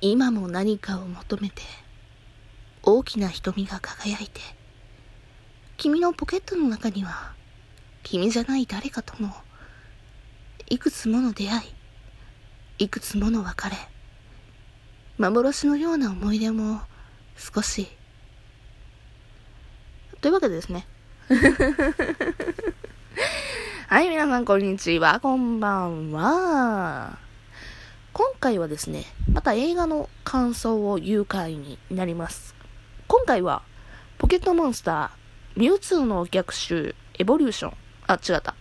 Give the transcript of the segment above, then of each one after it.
今も何かを求めて大きな瞳が輝いて君のポケットの中には君じゃない誰かとのいくつもの出会いいくつもの別れ幻のような思い出も少し。というわけでですね。はい皆さんこんにちは。こんばんは。今回はですねまた映画の感想を言う回になります。今回はポケットモンスターミュウツーの逆襲エボリューション。あ違った。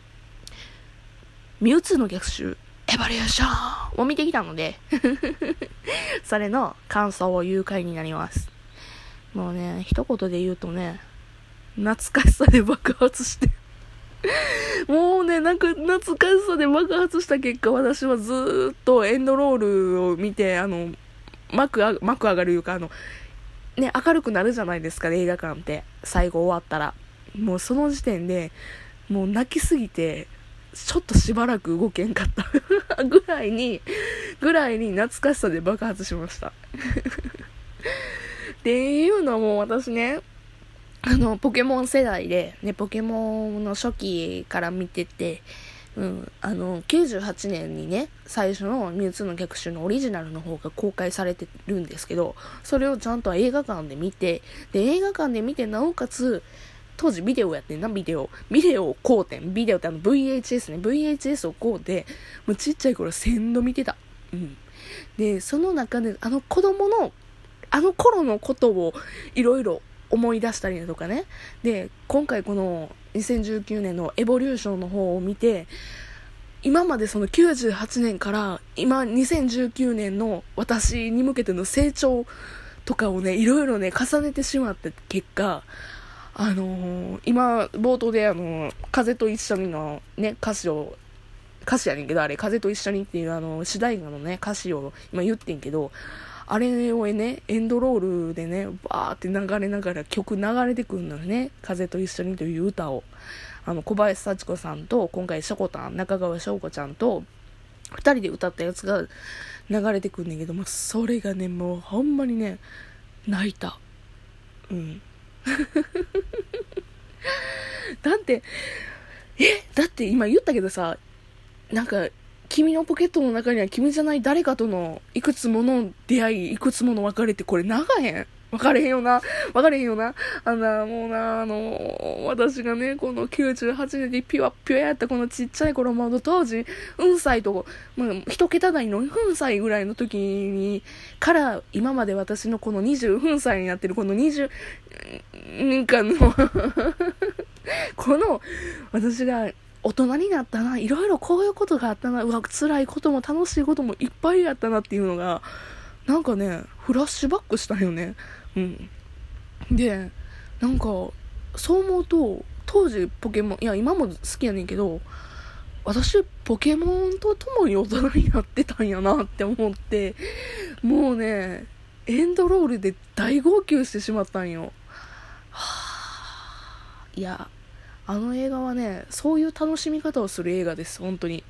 ミュウツーの逆襲エボリューションを見てきたので それの感想を言う回になります。もうね一言で言うとね懐かしさで爆発して もうね、なんか懐かしさで爆発した結果、私はずっとエンドロールを見て、あの、幕あ幕上がるいうか、あの、ね、明るくなるじゃないですか、映画館って。最後終わったら。もうその時点で、もう泣きすぎて、ちょっとしばらく動けんかった ぐらいに、ぐらいに懐かしさで爆発しました っていうのも私ね、あの、ポケモン世代で、ね、ポケモンの初期から見てて、うん、あの、98年にね、最初のミュウツーの逆襲のオリジナルの方が公開されてるんですけど、それをちゃんと映画館で見て、で、映画館で見て、なおかつ、当時ビデオやってんな、ビデオ。ビデオを買うてん。ビデオってあの VHS ね。VHS を買うて、もうちっちゃい頃1000度見てた。うん。で、その中で、あの子供の、あの頃のことをいろいろ思い出したりだとかね。で、今回この2019年のエボリューションの方を見て、今までその98年から今2019年の私に向けての成長とかをね、いろいろね、重ねてしまった結果、あのー、今、冒頭であのー、風と一緒にのね、歌詞を、歌詞やねんけど、あれ、風と一緒にっていうあの、主題歌のね、歌詞を今言ってんけど、あれをね、エンドロールでね、バーって流れながら曲流れてくるのよね。風と一緒にという歌を。あの、小林幸子さんと、今回、しょこたん、中川翔子ちゃんと、二人で歌ったやつが流れてくんねんけど、もそれがね、もうほんまにね、泣いた。うん。だって、え？だって今言ったけどさ、なんか、君のポケットの中には君じゃない誰かとのいくつもの出会い、いくつもの別れってこれ長へん？分かれへんよな。分かれへんよな。あんな、もうな、あの、私がね、この98年でピュアピュアやったこのちっちゃい頃、まだ当時、うん歳と、まあ、一桁台のうん歳ぐらいの時に、から、今まで私のこの20分歳になってるこの20年間の この、私が大人になったな、いろいろこういうことがあったな、うわ、辛いことも楽しいこともいっぱいあったなっていうのが、なんかね、フラッシュバックしたよね。うん。で、なんか、そう思うと、当時ポケモン、いや、今も好きやねんけど、私、ポケモンと共に大人になってたんやなって思って、もうね、エンドロールで大号泣してしまったんよ。はぁ、いや、あの映画はね、そういう楽しみ方をする映画です、本当に。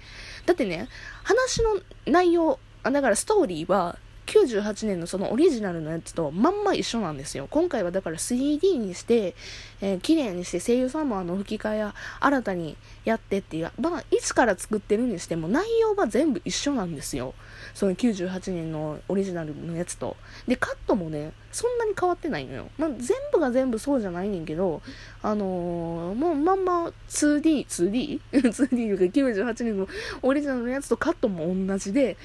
だってね、話の内容、あだからストーリーは、98年のそのオリジナルのやつとまんま一緒なんですよ。今回はだから 3D にして、えー、綺麗にして声優さんもあの吹き替えや新たにやってっていう、まあ、つから作ってるにしても内容は全部一緒なんですよ。その98年のオリジナルのやつと。で、カットもね、そんなに変わってないのよ。まあ、全部が全部そうじゃないねんけど、あのー、もうまんま 2D、2D?2D というか98年のオリジナルのやつとカットも同じで、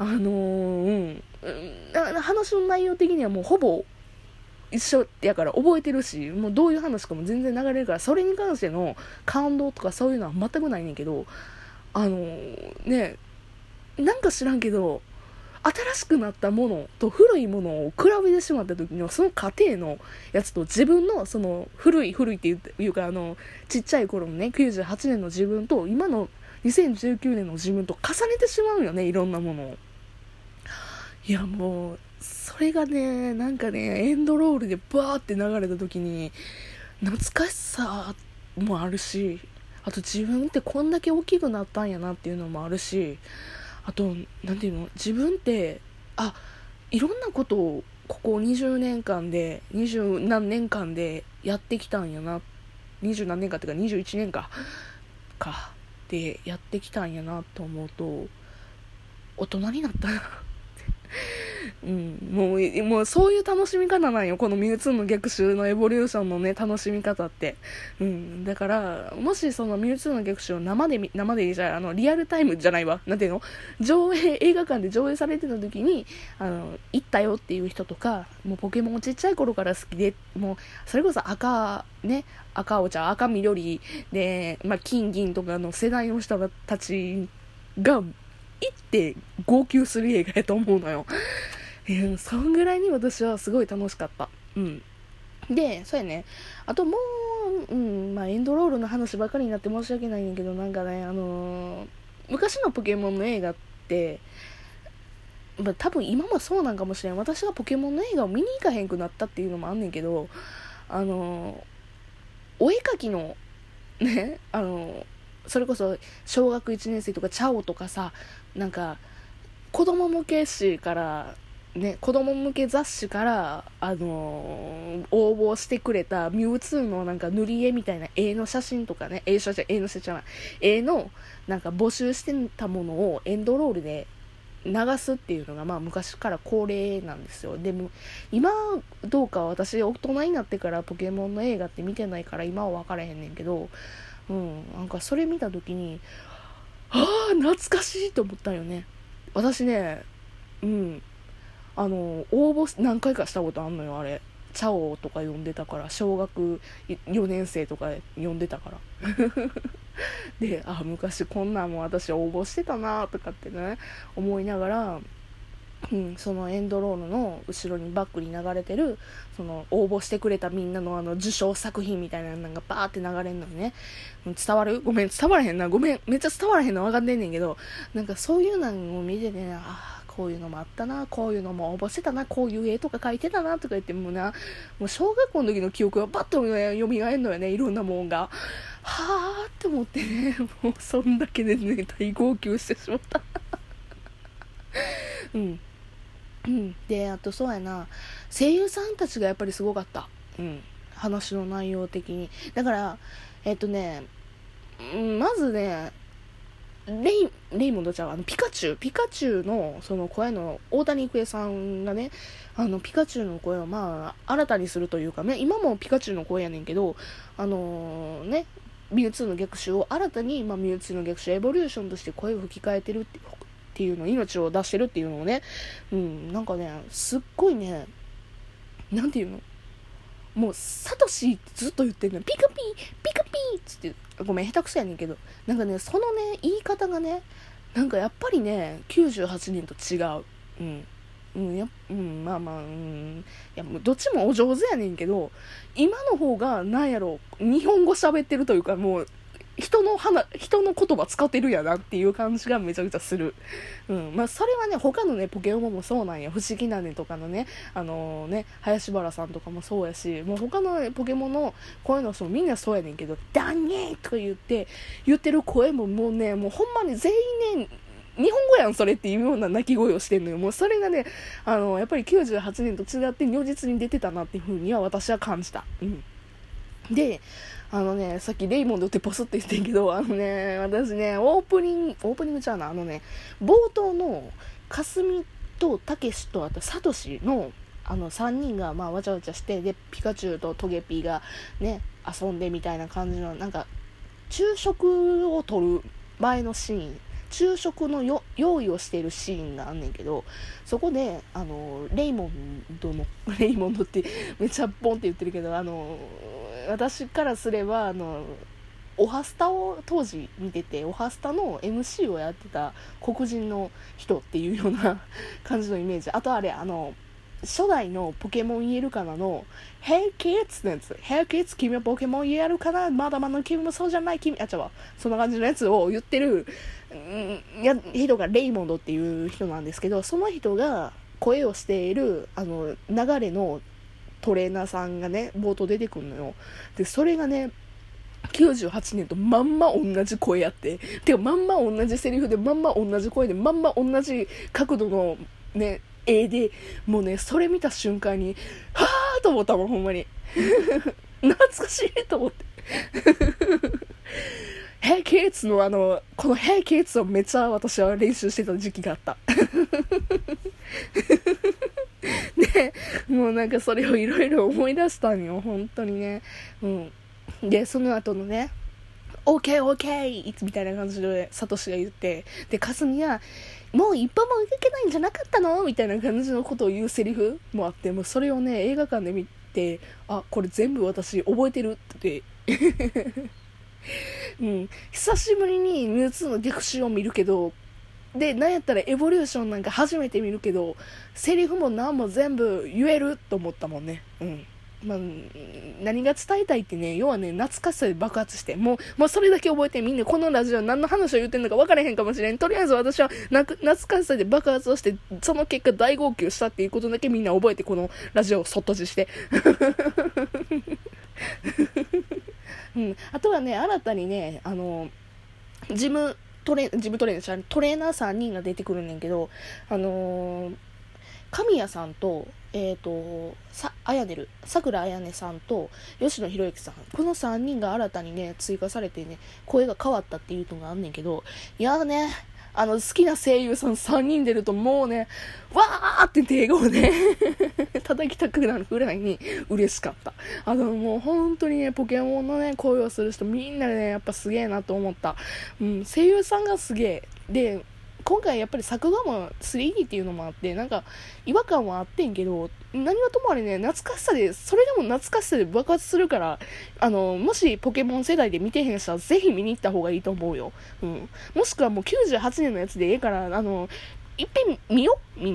あのー、うん、話の内容的にはもうほぼ一緒やから覚えてるし、もうどういう話かも全然流れるから、それに関しての感動とかそういうのは全くないねんけど、あのー、ね、なんか知らんけど、新しくなったものと古いものを比べてしまった時のその過程のやつと自分のその古い古いっていうかあのちっちゃい頃のね98年の自分と今の2019年の自分と重ねてしまうよねいろんなものを。いやもうそれがねなんかねエンドロールでバーって流れた時に懐かしさもあるしあと自分ってこんだけ大きくなったんやなっていうのもあるしあと何ていうの自分ってあいろんなことをここ20年間で20何年間でやってきたんやな20何年間っていうか21年かかでやってきたんやなと思うと大人になったな。うん、もう、もうそういう楽しみ方なんよ。このミュウツーの逆襲のエボリューションのね、楽しみ方って。うん。だから、もしそのミュウツーの逆襲を生で、生でじゃあの、リアルタイムじゃないわ。なんていうの？上映、映画館で上映されてた時に、あの、行ったよっていう人とか、もうポケモンちっちゃい頃から好きで、もう、それこそ赤、ね、赤お茶、赤緑で、まあ、金銀とかの世代の人たちが行って号泣する映画やと思うのよ。うん、そんぐらいに私はすごい楽しかった。うん。で、そうやね。あともう、うん、まあエンドロールの話ばかりになって申し訳ないんだけど、なんかね、あのー、昔のポケモンの映画って、まあ、多分今もそうなんかもしれん。私がポケモンの映画を見に行かへんくなったっていうのもあんねんけど、あの、お絵かきの、ね、あの、それこそ小学1年生とかチャオとかさなんか子供向け誌からね、子供向け雑誌から、あのー、応募してくれたミュウツーのなんか塗り絵みたいな絵の写真とかね、絵写真、絵の写真じゃない、絵のなんか募集してたものをエンドロールで流すっていうのがまあ昔から恒例なんですよ。でも今どうか私大人になってからポケモンの映画って見てないから今は分からへんねんけど、うん、なんかそれ見た時に、ああ、懐かしいと思ったよね。私ね、うん、あの、応募何回かしたことあんのよ、あれ。チャオとか呼んでたから、小学4年生とか呼んでたから。で、あ、昔こんなんも私応募してたなとかってね、思いながら、うん、そのエンドロールの後ろにバックに流れてるその応募してくれたみんなのあの受賞作品みたいなのがバーって流れんのにね伝わる？ごめん伝わらへんなごめんめっちゃ伝わらへんの分かんねんねんけどなんかそういうのを見ててねああこういうのもあったなこういうのも応募してたなこういう絵とか描いてたなとか言ってもなもう小学校の時の記憶がバッとよみえるのよねいろんなもんが。はあって思ってねもうそんだけでね大号泣してしまった。うん。うん、であとそうやな声優さんたちがやっぱりすごかった、うん、話の内容的に。だからえっとね、まずねレイレイモンドちゃんあのピカチュウピカチュウのその声の大谷育恵さんがねあのピカチュウの声をまあ新たにするというかね今もピカチュウの声やねんけどあのー、ねミュウツーの逆襲を新たに、まあ、ミュウツーの逆襲エボリューションとして声を吹き替えてるってっていうの、命を出してるっていうのをね、うん、なんかね、すっごいね、なんていうの？もう、サトシってずっと言ってるの。ピカピ、ピカピーっつって、ごめん、下手くそやねんけど、なんかね、そのね、言い方がね、なんかやっぱりね、98人と違う。うん。うん、やうん、まあまあ、うん、いやもう、どっちもお上手やねんけど、今の方が、なんやろ、日本語喋ってるというか、もう、人の話、人の言葉使ってるやなっていう感じがめちゃくちゃする。うん。まあ、それはね、他のね、ポケモンもそうなんや。不思議なねとかのね、あのー、ね、林原さんとかもそうやし、もう他の、ね、ポケモンの声の人もみんなそうやねんけど、ダニーとか言って、言ってる声ももうね、もうほんまに全員ね、日本語やん、それっていうような鳴き声をしてんのよ。もうそれがね、あの、やっぱり98年と違って如実に出てたなっていうふうには私は感じた。うん。で、あのね、さっきレイモンドってポスって言ってんけど、あのね、私ね、オープニング、オープニングちゃうな、あのね、冒頭の、かすみとたけしと、あとさとしの、あの3人がまあわちゃわちゃしてでピカチュウとトゲピーがね遊んでみたいな感じのなんか昼食をとる前のシーン。昼食の用意をしてるシーンがあんねんけどそこであのレイモンドの レイモンドってめちゃポンって言ってるけどあの私からすればあのオハスタを当時見ててオハスタの MC をやってた黒人の人っていうような 感じのイメージ。あとあれあの初代のポケモン言えるかなの Hey Kids のやつ。Hey Kids 君はポケモン言えるかな？まだまだ君もそうじゃない君。あちゃわ。そんな感じのやつを言ってる、うん、や人がレイモンドっていう人なんですけどその人が声をしているあの流れのトレーナーさんがね冒頭出てくるのよ。でそれがね98年とまんま同じ声やって。てかまんま同じセリフでまんま同じ声でまんま同じ角度のね、絵で、もうね、それ見た瞬間に、はぁーと思ったもん、ほんまに。懐かしいと思って。ヘイキッズのあの、このヘイキッズをめっちゃ私は練習してた時期があった。で、もうなんかそれをいろいろ思い出したんよ、本当にね。うん。で、その後のね、OK, OK! みたいな感じで、サトシが言って、で、カズミは、もう一歩も動けないんじゃなかったの？みたいな感じのことを言うセリフもあって、もうそれをね、映画館で見て、あ、これ全部私覚えてるって うん、久しぶりにミュウツーの逆襲を見るけど、で、なんやったらエボリューションなんか初めて見るけど、セリフも何も全部言えると思ったもんね。うん。まあ、何が伝えたいってね、要はね、懐かしさで爆発して、もう、もうそれだけ覚えてみんなこのラジオ何の話を言ってんのか分からへんかもしれん。とりあえず私はな懐かしさで爆発をして、その結果大号泣したっていうことだけみんな覚えてこのラジオをそっとじして。うん。あとはね、新たにね、あの、ジムトレ、ジムトレーナー、トレーナー3人が出てくるんねんけど、あのー、神谷さんと、えっ、ー、と、さ、あやねる、桜あやねさんと、吉野博之さん。この3人が新たにね、追加されてね、声が変わったっていうのがあんねんけど、いやね、あの、好きな声優さん3人出るともうね、わーって手をね 叩きたくなるぐらいに嬉しかった。あの、もう本当にね、ポケモンのね、声をする人みんなでね、やっぱすげえなと思った。うん、声優さんがすげえ。で、今回やっぱり作画も 3D っていうのもあって、なんか違和感はあってんけど、何はともあれね、懐かしさで、それでも懐かしさで爆発するから、あの、もしポケモン世代で見てへん人はぜひ見に行った方がいいと思うよ。うん。もしくはもう98年のやつでええから、あの、いっぺん見よみんな。